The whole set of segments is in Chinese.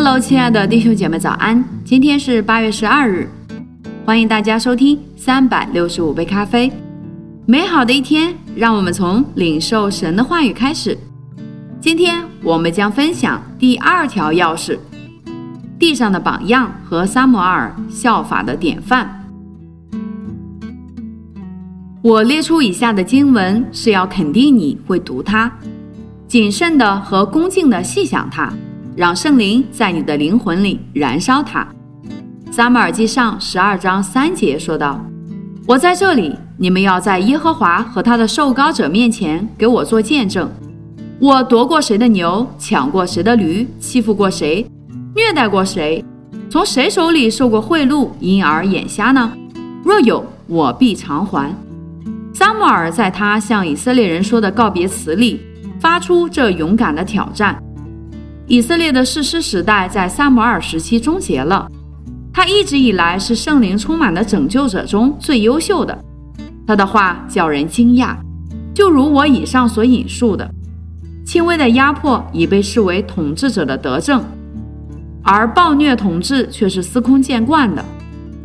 Hello，亲爱的弟兄姐妹，早安！今天是八月十二日，欢迎大家收听三百六十五杯咖啡。美好的一天，让我们从领受神的话语开始。今天我们将分享第二条钥匙：地上的榜样和撒摩尔效法的典范。我列出以下的经文，是要肯定你会读它，谨慎的和恭敬的细想它。让圣灵在你的灵魂里燃烧它。撒母耳记上十二章三节说道：“我在这里，你们要在耶和华和他的受膏者面前给我做见证。我夺过谁的牛，抢过谁的驴，欺负过谁，虐待过谁，从谁手里受过贿赂，因而眼瞎呢？若有，我必偿还。”撒母耳在他向以色列人说的告别词里，发出这勇敢的挑战。以色列的士师时代在撒母耳时期终结了。他一直以来是圣灵充满的拯救者中最优秀的。他的话叫人惊讶，就如我以上所引述的，轻微的压迫已被视为统治者的德政，而暴虐统治却是司空见惯的。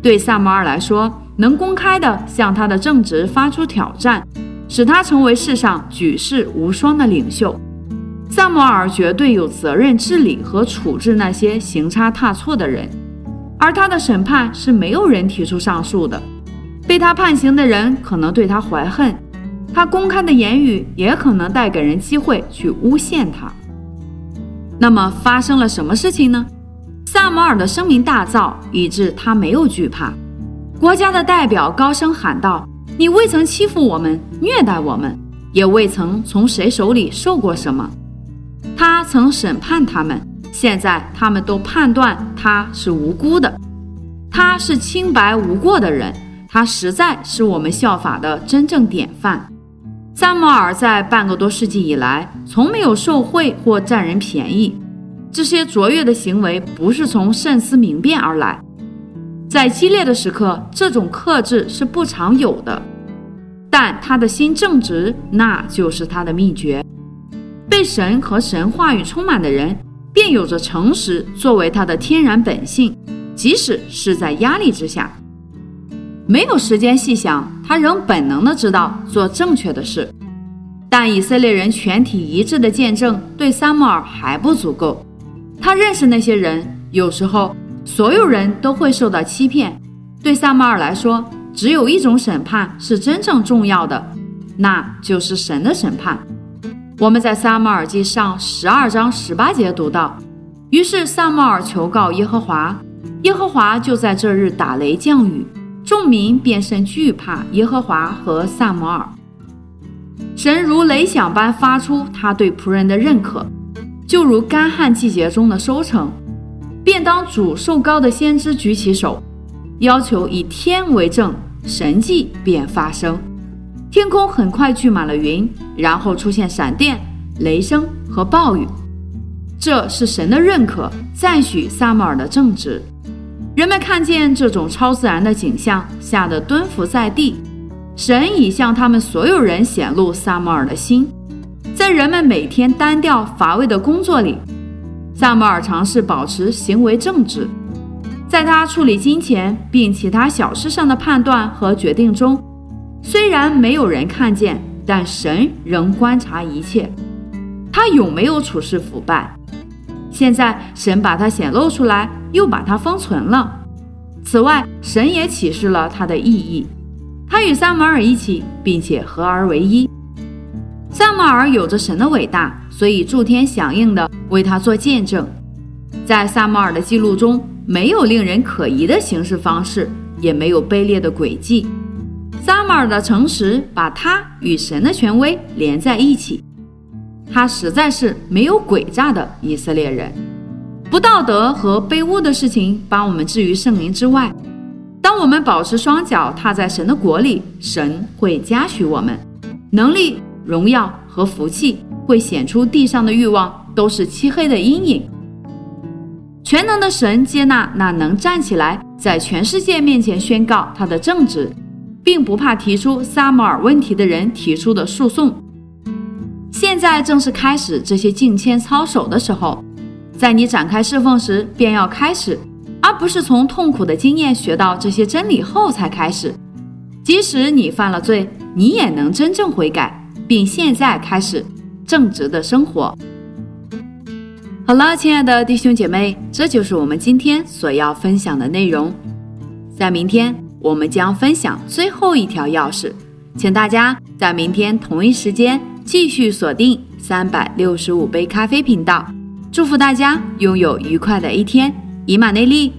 对撒母耳来说，能公开地向他的正直发出挑战，使他成为世上举世无双的领袖。萨摩尔绝对有责任治理和处置那些行差踏错的人，而他的审判是没有人提出上诉的。被他判刑的人可能对他怀恨，他公开的言语也可能带给人机会去诬陷他。那么发生了什么事情呢？萨摩尔的声名大噪，以致他没有惧怕。国家的代表高声喊道：“你未曾欺负我们，虐待我们，也未曾从谁手里受过什么。”他曾审判他们，现在他们都判断他是无辜的，他是清白无过的人，他实在是我们效法的真正典范。萨摩尔在半个多世纪以来，从没有受贿或占人便宜，这些卓越的行为不是从慎思明辨而来，在激烈的时刻，这种克制是不常有的，但他的心正直，那就是他的秘诀。被神和神话语充满的人，便有着诚实作为他的天然本性，即使是在压力之下，没有时间细想，他仍本能的知道做正确的事。但以色列人全体一致的见证对撒母尔还不足够。他认识那些人，有时候所有人都会受到欺骗。对撒母尔来说，只有一种审判是真正重要的，那就是神的审判。我们在撒母耳记上十二章十八节读到，于是撒母耳求告耶和华，耶和华就在这日打雷降雨，众民便甚惧怕耶和华和撒母耳。神如雷响般发出他对仆人的认可，就如干旱季节中的收成。便当主受高的先知举起手，要求以天为证，神迹便发生。天空很快聚满了云，然后出现闪电、雷声和暴雨。这是神的认可，赞许撒母耳的正直。人们看见这种超自然的景象，吓得蹲伏在地。神已向他们所有人显露撒母耳的心。在人们每天单调乏味的工作里，撒母耳尝试保持行为正直。在他处理金钱并其他小事上的判断和决定中。虽然没有人看见，但神仍观察一切。他有没有处事腐败？现在神把他显露出来，又把他封存了。此外，神也启示了他的意义。他与撒母耳一起，并且合而为一。撒母耳有着神的伟大，所以诸天响应的为他做见证。在撒母耳的记录中，没有令人可疑的行事方式，也没有卑劣的诡计。撒母耳的诚实把他与神的权威连在一起，他实在是没有诡诈的以色列人。不道德和卑污的事情把我们置于圣灵之外。当我们保持双脚踏在神的国里，神会嘉许我们，能力、荣耀和福气会显出地上的欲望都是漆黑的阴影。全能的神接纳那能站起来在全世界面前宣告他的正直。并不怕提出撒母耳问题的人提出的诉讼。现在正是开始这些敬谦操守的时候。在你展开侍奉时便要开始，而不是从痛苦的经验学到这些真理后才开始。即使你犯了罪，你也能真正悔改，并现在开始正直的生活。好了，亲爱的弟兄姐妹，这就是我们今天所要分享的内容。在明天，我们将分享最后一条钥匙，请大家在明天同一时间继续锁定三百六十五杯咖啡频道。祝福大家拥有愉快的一天，以马内利。